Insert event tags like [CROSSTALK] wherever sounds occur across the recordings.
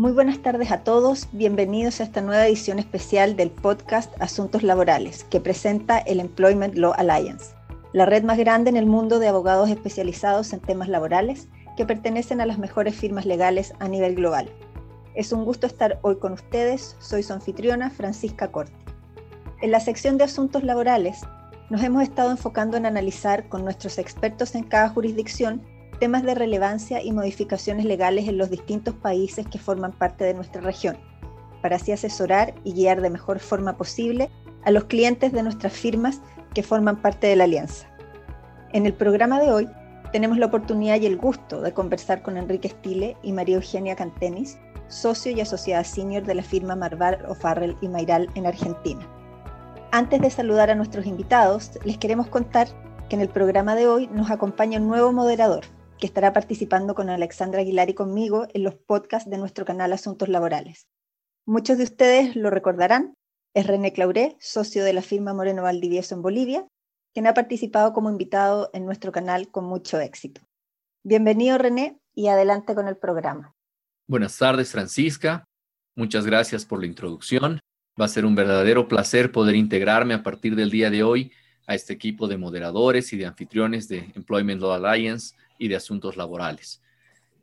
Muy buenas tardes a todos, bienvenidos a esta nueva edición especial del podcast Asuntos Laborales que presenta el Employment Law Alliance, la red más grande en el mundo de abogados especializados en temas laborales que pertenecen a las mejores firmas legales a nivel global. Es un gusto estar hoy con ustedes, soy su anfitriona Francisca Corte. En la sección de Asuntos Laborales nos hemos estado enfocando en analizar con nuestros expertos en cada jurisdicción temas de relevancia y modificaciones legales en los distintos países que forman parte de nuestra región, para así asesorar y guiar de mejor forma posible a los clientes de nuestras firmas que forman parte de la alianza. En el programa de hoy tenemos la oportunidad y el gusto de conversar con Enrique Stile y María Eugenia Cantenis, socio y asociada senior de la firma Marval O'Farrell y Mayral en Argentina. Antes de saludar a nuestros invitados, les queremos contar que en el programa de hoy nos acompaña un nuevo moderador, que estará participando con Alexandra Aguilar y conmigo en los podcasts de nuestro canal Asuntos Laborales. Muchos de ustedes lo recordarán, es René Clauré, socio de la firma Moreno Valdivieso en Bolivia, quien ha participado como invitado en nuestro canal con mucho éxito. Bienvenido René y adelante con el programa. Buenas tardes Francisca, muchas gracias por la introducción. Va a ser un verdadero placer poder integrarme a partir del día de hoy a este equipo de moderadores y de anfitriones de Employment Law Alliance y de Asuntos Laborales.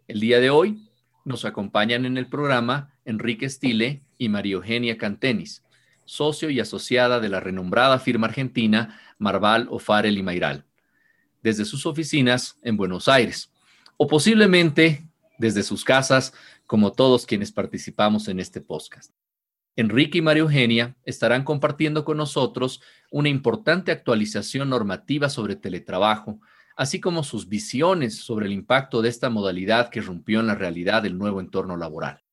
El día de hoy nos acompañan en el programa Enrique Stile y María Eugenia Cantenis, socio y asociada de la renombrada firma argentina Marval, O'Farrell y Mayral, desde sus oficinas en Buenos Aires, o posiblemente desde sus casas, como todos quienes participamos en este podcast. Enrique y María Eugenia estarán compartiendo con nosotros una importante actualización normativa sobre teletrabajo así como sus visiones sobre el impacto de esta modalidad que rompió en la realidad del nuevo entorno laboral.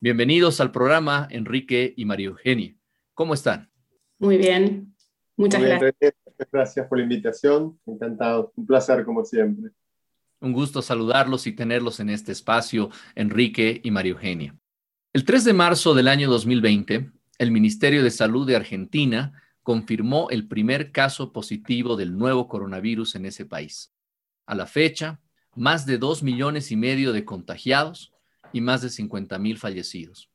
Bienvenidos al programa, Enrique y María Eugenia. ¿Cómo están? Muy bien, muchas gracias. Gracias por la invitación, encantado, un placer como siempre. Un gusto saludarlos y tenerlos en este espacio, Enrique y María Eugenia. El 3 de marzo del año 2020, el Ministerio de Salud de Argentina confirmó el primer caso positivo del nuevo coronavirus en ese país. A la fecha, más de dos millones y medio de contagiados y más de 50 mil fallecidos.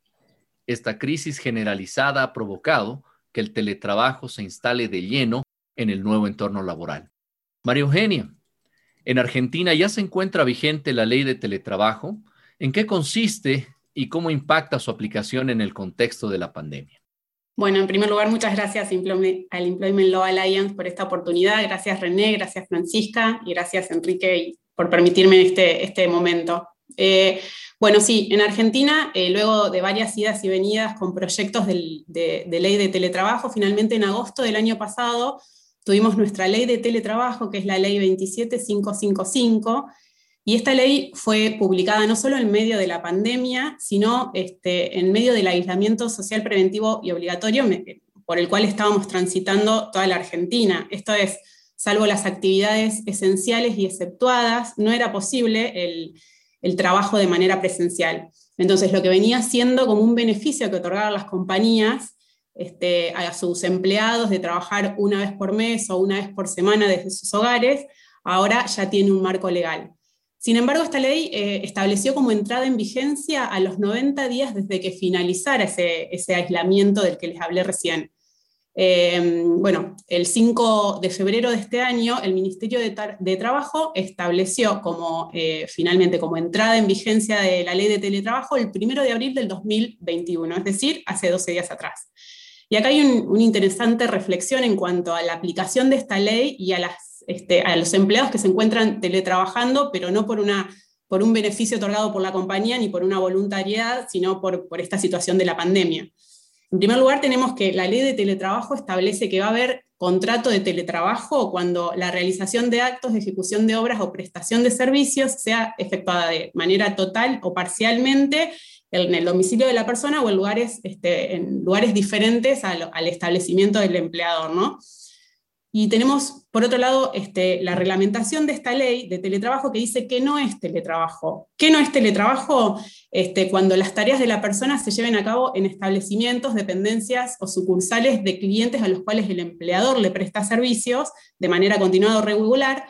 Esta crisis generalizada ha provocado que el teletrabajo se instale de lleno en el nuevo entorno laboral. María Eugenia, en Argentina ya se encuentra vigente la ley de teletrabajo. ¿En qué consiste y cómo impacta su aplicación en el contexto de la pandemia? Bueno, en primer lugar, muchas gracias al Employment Law Alliance por esta oportunidad. Gracias René, gracias Francisca y gracias Enrique por permitirme este, este momento. Eh, bueno, sí, en Argentina, eh, luego de varias idas y venidas con proyectos de, de ley de teletrabajo, finalmente en agosto del año pasado tuvimos nuestra ley de teletrabajo, que es la ley 27555, y esta ley fue publicada no solo en medio de la pandemia, sino este, en medio del aislamiento social preventivo y obligatorio por el cual estábamos transitando toda la Argentina. Esto es, salvo las actividades esenciales y exceptuadas, no era posible el, trabajo de manera presencial. Entonces, lo que venía siendo como un beneficio que otorgaban las compañías este, a sus empleados de trabajar una vez por mes o una vez por semana desde sus hogares, ahora ya tiene un marco legal. Sin embargo, esta ley eh, estableció como entrada en vigencia a los 90 días desde que finalizara ese, aislamiento del que les hablé recién. Em, bueno, el 5 de febrero de este año, el Ministerio de, Trabajo estableció como, eh, finalmente como entrada en vigencia de la ley de teletrabajo el 1 de abril del 2021, es decir, hace 12 días atrás. Y acá hay una interesante reflexión en cuanto a la aplicación de esta ley y a este, los empleados que se encuentran teletrabajando, pero no por un beneficio otorgado por la compañía ni por una voluntariedad, sino por, por esta situación de la pandemia. En primer lugar, tenemos que la ley de teletrabajo establece que va a haber contrato de teletrabajo cuando la realización de actos de ejecución de obras o prestación de servicios sea efectuada de manera total o parcialmente en el domicilio de la persona o en lugares, este, en lugares diferentes al, establecimiento del empleador, ¿no? Y tenemos, por otro lado, este, la reglamentación de esta ley de teletrabajo que dice que no es teletrabajo. ¿Qué no es teletrabajo? Este, cuando las tareas de la persona se lleven a cabo en establecimientos, dependencias o sucursales de clientes a los cuales el empleador le presta servicios de manera continuada o regular,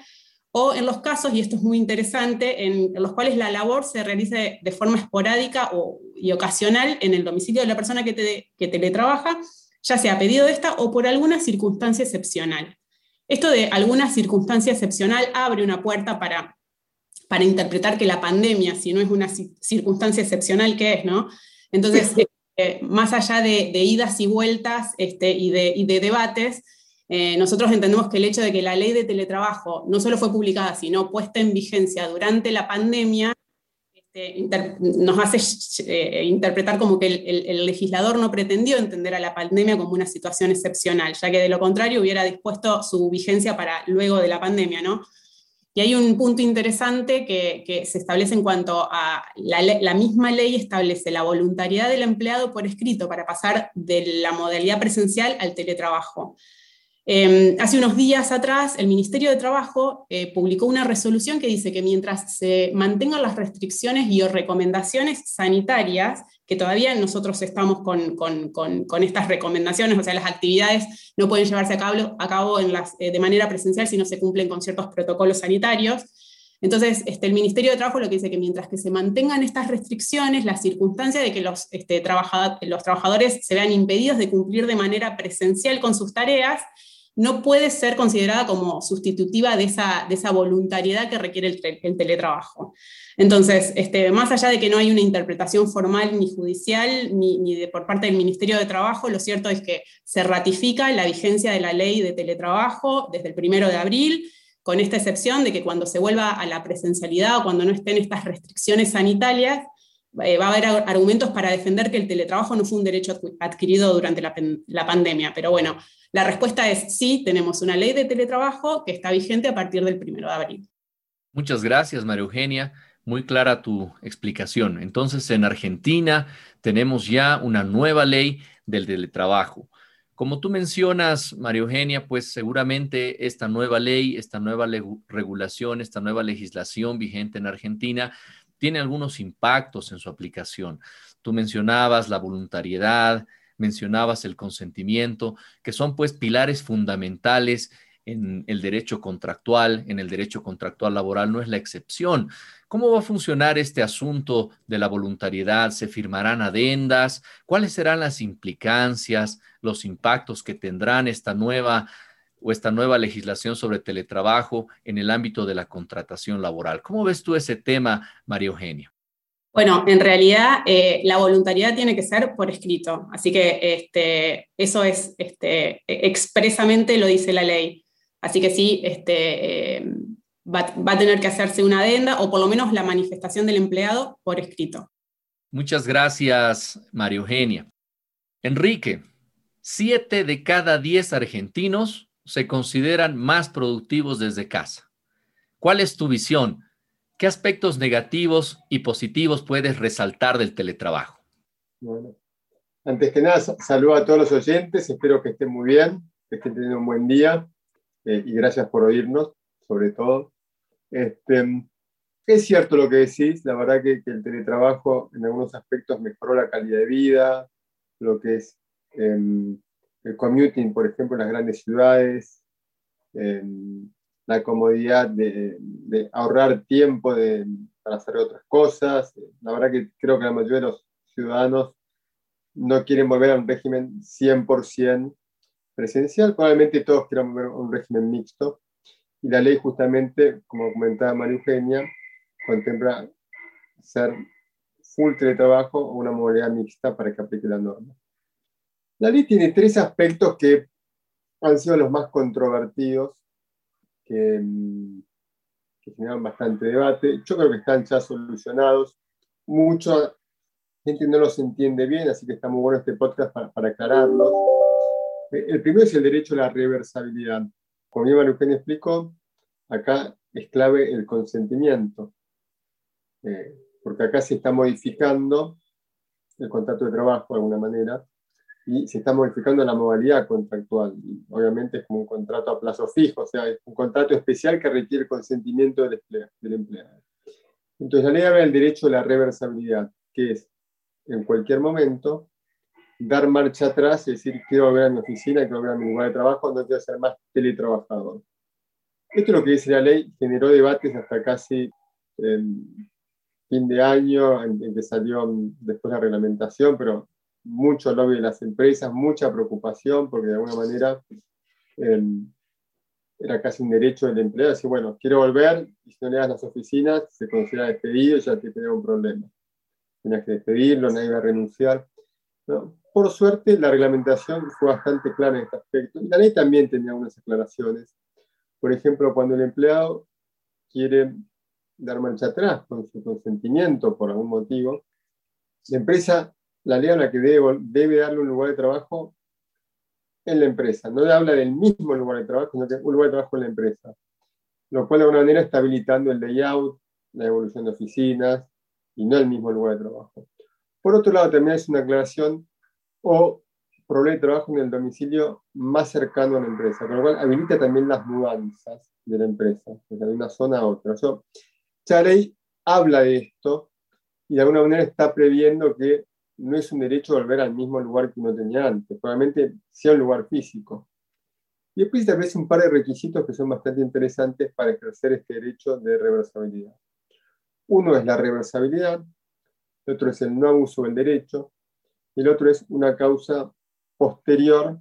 o en los casos, y esto es muy interesante, en, los cuales la labor se realice de forma esporádica o, y ocasional en el domicilio de la persona que, que teletrabaja, ya sea a pedido de esta o por alguna circunstancia excepcional. Esto de alguna circunstancia excepcional abre una puerta para, para interpretar que la pandemia, si no es una circunstancia excepcional, ¿qué es? No? Entonces, [LAUGHS] eh, más allá de, idas y vueltas este, y, de, y de debates, eh, nosotros entendemos que el hecho de que la ley de teletrabajo no solo fue publicada, sino puesta en vigencia durante la pandemia, este, nos hace eh, interpretar como que el, legislador no pretendió entender a la pandemia como una situación excepcional, ya que de lo contrario hubiera dispuesto su vigencia para luego de la pandemia, ¿no? Y hay un punto interesante que, se establece en cuanto a la, la, misma ley establece la voluntariedad del empleado por escrito para pasar de la modalidad presencial al teletrabajo. Em, hace unos días atrás, el Ministerio de Trabajo eh, publicó una resolución que dice que mientras se mantengan las restricciones y o recomendaciones sanitarias, que todavía nosotros estamos con, estas recomendaciones, o sea, las actividades no pueden llevarse a cabo, eh, de manera presencial si no se cumplen con ciertos protocolos sanitarios. Entonces, este, el Ministerio de Trabajo lo que dice que mientras que se mantengan estas restricciones, la circunstancia de que los, este, los trabajadores se vean impedidos de cumplir de manera presencial con sus tareas, no puede ser considerada como sustitutiva de esa, de esa voluntariedad que requiere el, teletrabajo. Entonces, este, más allá de que no hay una interpretación formal ni judicial ni, por parte del Ministerio de Trabajo, lo cierto es que se ratifica la vigencia de la ley de teletrabajo desde el primero de abril, con esta excepción de que cuando se vuelva a la presencialidad o cuando no estén estas restricciones sanitarias, eh, va a haber argumentos para defender que el teletrabajo no fue un derecho adquirido durante la pandemia. Pero bueno, la respuesta es sí, tenemos una ley de teletrabajo que está vigente a partir del 1 de abril. Muchas gracias, María Eugenia. Muy clara tu explicación. Entonces, en Argentina tenemos ya una nueva ley del teletrabajo. Como tú mencionas, María Eugenia, pues seguramente esta nueva ley, esta nueva regulación, esta nueva legislación vigente en Argentina tiene algunos impactos en su aplicación. Tú mencionabas la voluntariedad, mencionabas el consentimiento, que son pues pilares fundamentales en el derecho contractual, en el derecho contractual laboral no es la excepción. ¿Cómo va a funcionar este asunto de la voluntariedad? ¿Se firmarán adendas? ¿Cuáles serán las implicancias, los impactos que tendrán esta nueva o esta nueva legislación sobre teletrabajo en el ámbito de la contratación laboral? ¿Cómo ves tú ese tema, María Eugenia? Bueno, en realidad eh, la voluntariedad tiene que ser por escrito, así que este, eso es este, expresamente lo dice la ley. Así que sí, este, eh, va, va, a tener que hacerse una adenda o por lo menos la manifestación del empleado por escrito. Muchas gracias, María Eugenia. Enrique, siete de cada diez argentinos se consideran más productivos desde casa. ¿Cuál es tu visión? ¿Qué aspectos negativos y positivos puedes resaltar del teletrabajo? Bueno, antes que nada, saludo a todos los oyentes, espero que estén muy bien, que estén teniendo un buen día eh, y gracias por oírnos, sobre todo. Este, es cierto lo que decís, la verdad que, el teletrabajo en algunos aspectos mejoró la calidad de vida, lo que es em, el commuting, por ejemplo, en las grandes ciudades, em, la comodidad de, ahorrar tiempo para hacer otras cosas. La verdad que creo que la mayoría de los ciudadanos no quieren volver a un régimen 100% presencial, probablemente todos quieran volver a un régimen mixto. Y la ley justamente, como comentaba María Eugenia, contempla ser full teletrabajo o una modalidad mixta para que aplique la norma. La ley tiene tres aspectos que han sido los más controvertidos que, generan bastante debate. Yo creo que están ya solucionados. Mucha gente no los entiende bien, así que está muy bueno este podcast para, para aclararlos. El primero es el derecho a la reversibilidad. Como bien Eugenia explicó, acá es clave el consentimiento, eh, porque acá se está modificando el contrato de trabajo de alguna manera, y se está modificando la modalidad contractual. obviamente es como un contrato a plazo fijo, o sea, es un contrato especial que requiere el consentimiento del, del empleado. Entonces, la ley habla del derecho a la reversibilidad, que es en cualquier momento dar marcha atrás, es decir, quiero volver a mi oficina, quiero volver a mi lugar de trabajo, no quiero ser más teletrabajador. esto es lo que dice la ley, generó debates hasta casi fin de año, en, que salió después la reglamentación, pero mucho lobby de las empresas, mucha preocupación, porque de alguna manera em, era casi un derecho del empleado, decir, bueno, quiero volver, y si no le das las oficinas, se considera despedido y ya te tenía un problema. Tenías que despedirlo, nadie iba a renunciar. Por suerte, la reglamentación fue bastante clara en este aspecto. Y la ley también tenía algunas aclaraciones. Por ejemplo, cuando el empleado quiere dar marcha atrás con su consentimiento por algún motivo, la empresa, la ley habla que debe, debe darle un lugar de trabajo en la empresa. No le habla del mismo lugar de trabajo, sino que un lugar de trabajo en la empresa. Lo cual de alguna manera está habilitando el layout, la evolución de oficinas y no el mismo lugar de trabajo. Por otro lado, también es una aclaración o problema de trabajo en el domicilio más cercano a la empresa, con lo cual habilita también las mudanzas de la empresa, de una zona a otra. Eso, ley habla de esto y de alguna manera está previendo que no es un derecho volver al mismo lugar que uno tenía antes, probablemente sea un lugar físico. Y después establece un par de requisitos que son bastante interesantes para ejercer este derecho de reversibilidad. Uno es la reversibilidad, el otro es el no abuso del derecho, y el otro es una causa posterior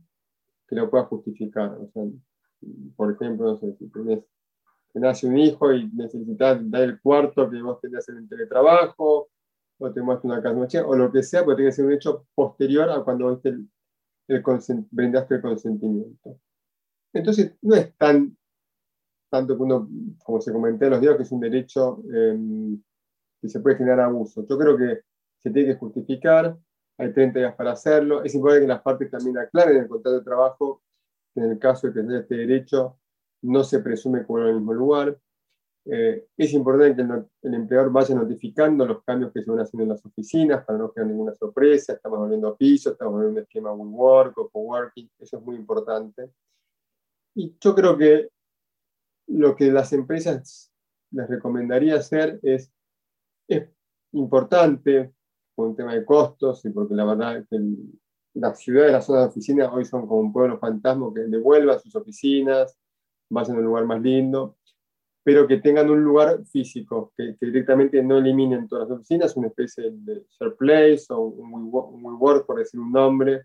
que lo pueda justificar. por ejemplo, no sé, si tenés nace un hijo y necesitas dar el cuarto que vos tenías en el teletrabajo, o te muestras una casa o lo que sea, porque tiene que ser un hecho posterior a cuando vos el, brindaste el consentimiento. Entonces, no es tan, tanto que uno, como se comenté en los días, que es un derecho em, que se puede generar abuso. Yo creo que se tiene que justificar, hay 30 días para hacerlo, es importante que las partes también aclaren en el contrato de trabajo que en el caso de tener este derecho no se presume como en el mismo lugar. Eh, es importante que el, empleador vaya notificando los cambios que se van haciendo en las oficinas para no crear ninguna sorpresa. Estamos volviendo a piso, estamos volviendo un esquema WeWork o coworking, eso es muy importante. Y yo creo que lo que las empresas les recomendaría hacer es, es importante por un tema de costos y porque la verdad que las ciudades, las zonas de oficina hoy son como un pueblo fantasma que devuelva sus oficinas, vayan a un lugar más lindo, pero que tengan un lugar físico, que, directamente no eliminen todas las oficinas, una especie de share place o un WeWork, por decir un nombre,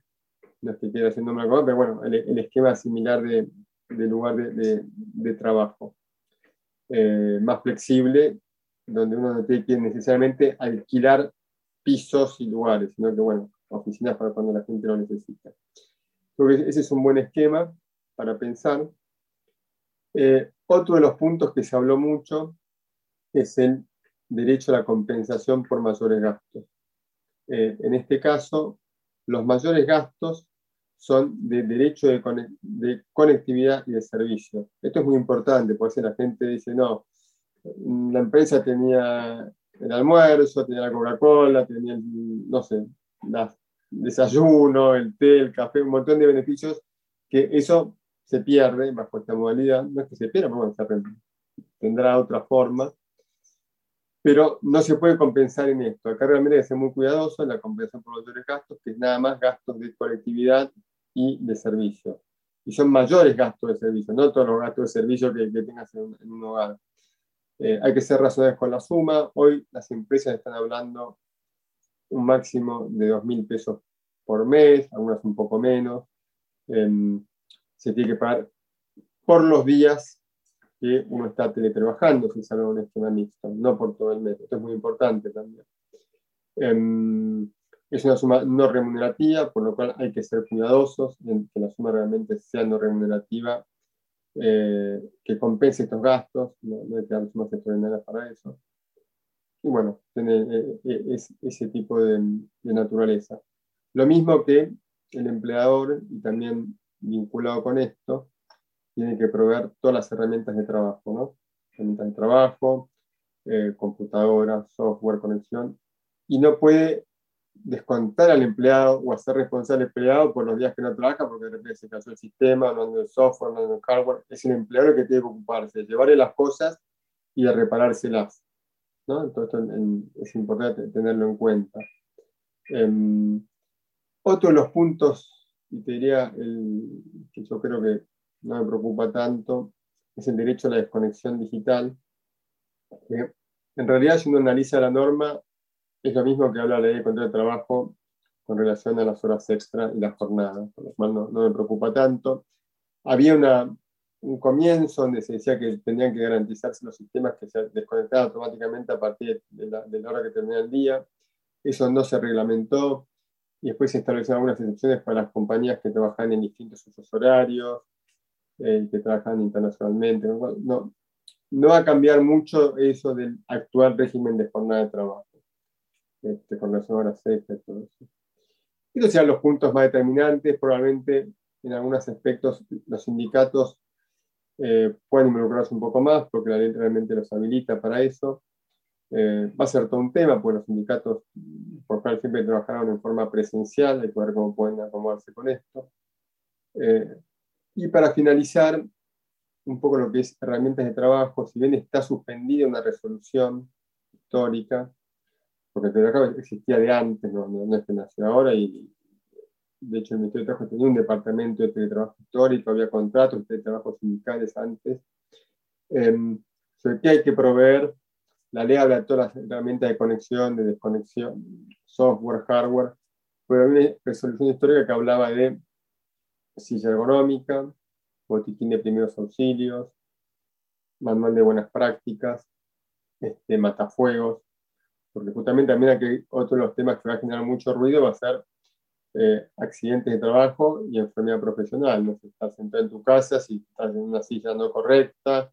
no es que quiera decir nombre, pero bueno, el, esquema similar de, lugar de, trabajo. Eh, más flexible, donde uno no tiene que necesariamente alquilar pisos y lugares, sino que, bueno, oficinas para cuando la gente lo necesita. Creo que ese es un buen esquema para pensar. Eh, otro de los puntos que se habló mucho es el derecho a la compensación por mayores gastos. Eh, en este caso, los mayores gastos son de derecho de, conectividad y de servicio. Esto es muy importante, porque la gente dice, no, la empresa tenía el almuerzo, tenía la Coca-Cola, tenía, no sé, el desayuno, el té, el café, un montón de beneficios que eso se pierde bajo esta modalidad. No es que se pierda, bueno, tendrá otra forma. Pero no se puede compensar en esto. Acá realmente hay que ser muy cuidadoso en la compensación por mayores gastos, que es nada más gastos de colectividad y de servicio. Y son mayores gastos de servicio, no todos los gastos de servicio que, tengas en, un hogar. Eh, hay que ser razonables con la suma. Hoy las empresas están hablando un máximo de 2.000 pesos por mes, algunas un poco menos. Em, se tiene que pagar por los días que uno está teletrabajando, si sale un esquema mixto, no por todo el mes. Esto es muy importante también. Em, es una suma no remunerativa, por lo cual hay que ser cuidadosos en que la suma realmente sea no remunerativa, eh, que compense estos gastos, no, hay que dar sumas extraordinarias para eso. Y bueno, tiene eh, eh, ese tipo de naturaleza. Lo mismo que el empleador y también vinculado con esto, tiene que proveer todas las herramientas de trabajo, ¿no? Herramientas de trabajo, eh, computadora, software, conexión, y no puede descontar al empleado o hacer responsable al empleado por los días que no trabaja porque de repente se cansó el sistema, no anda el software, no anda el hardware. Es el empleado el que tiene que ocuparse de llevarle las cosas y de reparárselas. ¿no? Entonces es importante tenerlo en cuenta. Em, otro de los puntos y te diría el, que yo creo que no me preocupa tanto, es el derecho a la desconexión digital. en realidad, si uno analiza la norma, es lo mismo que habla la ley de control de trabajo con relación a las horas extra y las jornadas, por lo cual no, no me preocupa tanto. Había una, un comienzo donde se decía que tenían que garantizarse los sistemas que se desconectaban automáticamente a partir de la, de la hora que termina el día. Eso no se reglamentó y después se establecieron algunas excepciones para las compañías que trabajan en distintos usos horarios, eh, que trabajan internacionalmente. No, no, va a cambiar mucho eso del actual régimen de jornada de trabajo, este, con relación a horas extra y todo eso. Estos sean los puntos más determinantes. Probablemente en algunos aspectos los sindicatos eh, pueden involucrarse un poco más porque la ley realmente los habilita para eso. Eh, va a ser todo un tema, porque los sindicatos por ejemplo, siempre trabajaron en forma presencial, hay que ver cómo pueden acomodarse con esto. Eh, y para finalizar, un poco lo que es herramientas de trabajo, si bien está suspendida una resolución histórica, porque el teletrabajo existía de antes, no, no, es que nació ahora, y de hecho el Ministerio de Trabajo tenía un departamento de teletrabajo histórico, había contratos de teletrabajo sindicales antes, eh, sobre qué hay que proveer la ley habla de todas las herramientas de conexión, de desconexión, software, hardware, pero había una resolución histórica que hablaba de silla ergonómica, botiquín de primeros auxilios, manual de buenas prácticas, este, matafuegos, porque justamente también aquí otro de los temas que va a generar mucho ruido va a ser eh, accidentes de trabajo y enfermedad profesional. No si estás sentado en tu casa, si estás en una silla no correcta,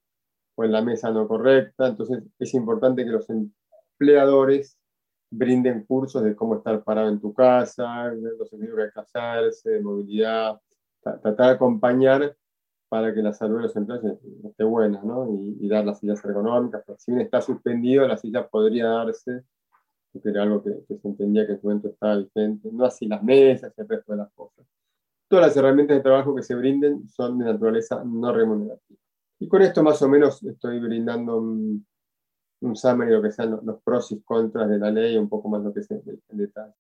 en la mesa no correcta. Entonces es importante que los empleadores brinden cursos de cómo estar parado en tu casa, los equilibrios de casarse, de movilidad, tratar de acompañar para que la salud de los empleados esté buena, ¿no? Y, dar las sillas ergonómicas. Si bien está suspendido, la silla podría darse, que era algo que, se entendía que en su momento estaba vigente, no así las mesas y el resto de las cosas. Todas las herramientas de trabajo que se brinden son de naturaleza no remunerativa. Y con esto más o menos estoy brindando un, un summary de lo que sean los, pros y contras de la ley, un poco más lo que sea el, detalle.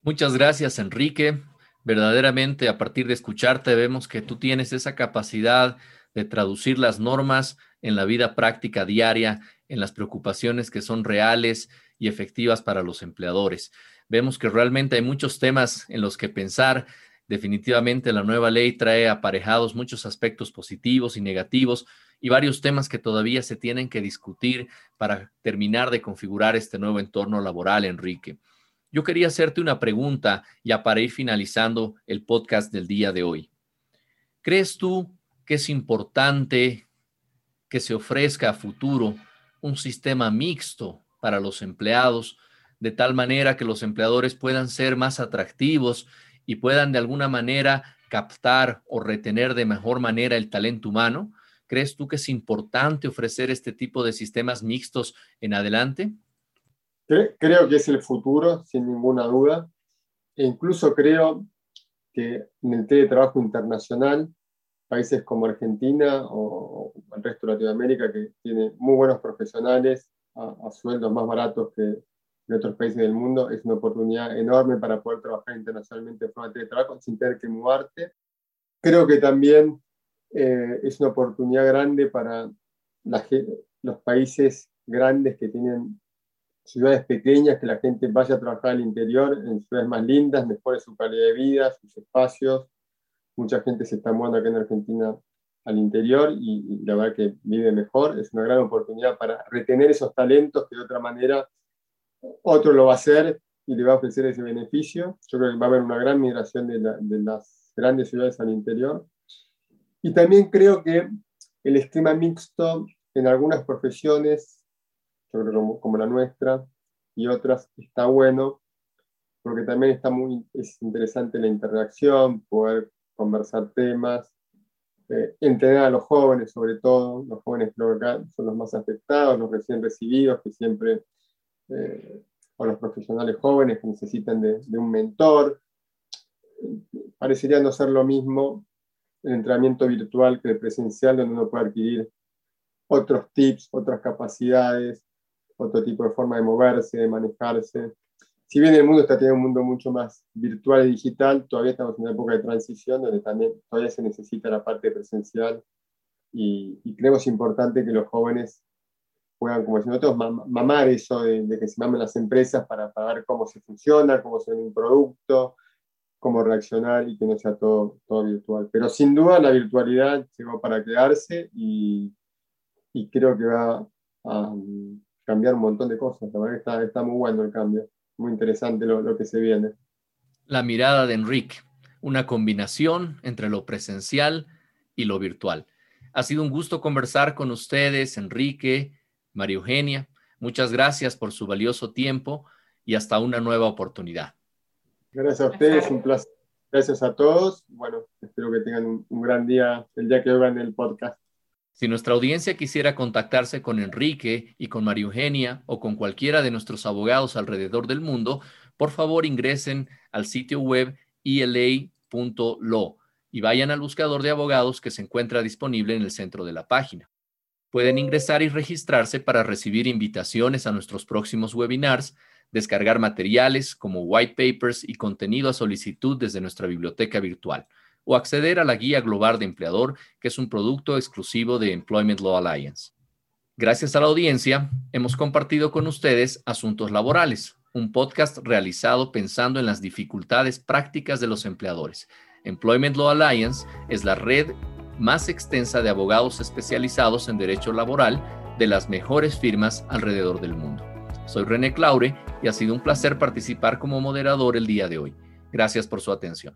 Muchas gracias, Enrique. Verdaderamente, a partir de escucharte, vemos que tú tienes esa capacidad de traducir las normas en la vida práctica diaria, en las preocupaciones que son reales y efectivas para los empleadores. Vemos que realmente hay muchos temas en los que pensar Definitivamente la nueva ley trae aparejados muchos aspectos positivos y negativos y varios temas que todavía se tienen que discutir para terminar de configurar este nuevo entorno laboral, Enrique. Yo quería hacerte una pregunta ya para ir finalizando el podcast del día de hoy. ¿Crees tú que es importante que se ofrezca a futuro un sistema mixto para los empleados, de tal manera que los empleadores puedan ser más atractivos y puedan de alguna manera captar o retener de mejor manera el talento humano? ¿Crees tú que es importante ofrecer este tipo de sistemas mixtos en adelante? Creo que es el futuro, sin ninguna duda. E incluso creo que en el teletrabajo internacional, países como Argentina o, el resto de Latinoamérica, que tiene muy buenos profesionales a sueldos más baratos que, en otros países del mundo, es una oportunidad enorme para poder trabajar internacionalmente de forma de trabajo sin tener que mudarte. Creo que también eh, es una oportunidad grande para los países grandes que tienen ciudades pequeñas, que la gente vaya a trabajar al interior, en ciudades más lindas, mejore su calidad de vida, sus espacios. Mucha gente se está mudando acá en Argentina al interior y, y la verdad que vive mejor. Es una gran oportunidad para retener esos talentos que de otra manera otro lo va a hacer y le va a ofrecer ese beneficio. Yo creo que va a haber una gran migración de, las grandes ciudades al interior. Y también creo que el esquema mixto en algunas profesiones, yo creo como, la nuestra y otras, está bueno, porque también está muy es interesante la interacción, poder conversar temas, eh, a los jóvenes sobre todo, los jóvenes son los más afectados, los recién recibidos, que siempre eh, o los profesionales jóvenes que necesitan de, un mentor. Parecería no ser lo mismo el entrenamiento virtual que el presencial, donde uno puede adquirir otros tips, otras capacidades, otro tipo de forma de moverse, de manejarse. Si bien el mundo está teniendo un mundo mucho más virtual y digital, todavía estamos en una época de transición donde también todavía se necesita la parte presencial y, creemos importante que los jóvenes puedan, como decimos nosotros, mamar eso de, que se mamen las empresas para, para, ver cómo se funciona, cómo se ve un producto, cómo reaccionar y que no sea todo, todo virtual. Pero sin duda la virtualidad llegó para quedarse y, y creo que va a cambiar un montón de cosas. La verdad que está, está muy bueno el cambio, muy interesante lo, lo que se viene. La mirada de Enrique, una combinación entre lo presencial y lo virtual. Ha sido un gusto conversar con ustedes, Enrique, María Eugenia. Muchas gracias por su valioso tiempo y hasta una nueva oportunidad. Gracias a ustedes, un placer. Gracias a todos. Bueno, espero que tengan un, gran día el día que oigan el podcast. Si nuestra audiencia quisiera contactarse con Enrique y con María Eugenia o con cualquiera de nuestros abogados alrededor del mundo, por favor ingresen al sitio web ela.lo y vayan al buscador de abogados que se encuentra disponible en el centro de la página. Pueden ingresar y registrarse para recibir invitaciones a nuestros próximos webinars, descargar materiales como white papers y contenido a solicitud desde nuestra biblioteca virtual o acceder a la guía global de empleador, que es un producto exclusivo de Employment Law Alliance. Gracias a la audiencia, hemos compartido con ustedes Asuntos Laborales, un podcast realizado pensando en las dificultades prácticas de los empleadores. Employment Law Alliance es la red más extensa de abogados especializados en derecho laboral de las mejores firmas alrededor del mundo. Soy René Claure y ha sido un placer participar como moderador el día de hoy. Gracias por su atención.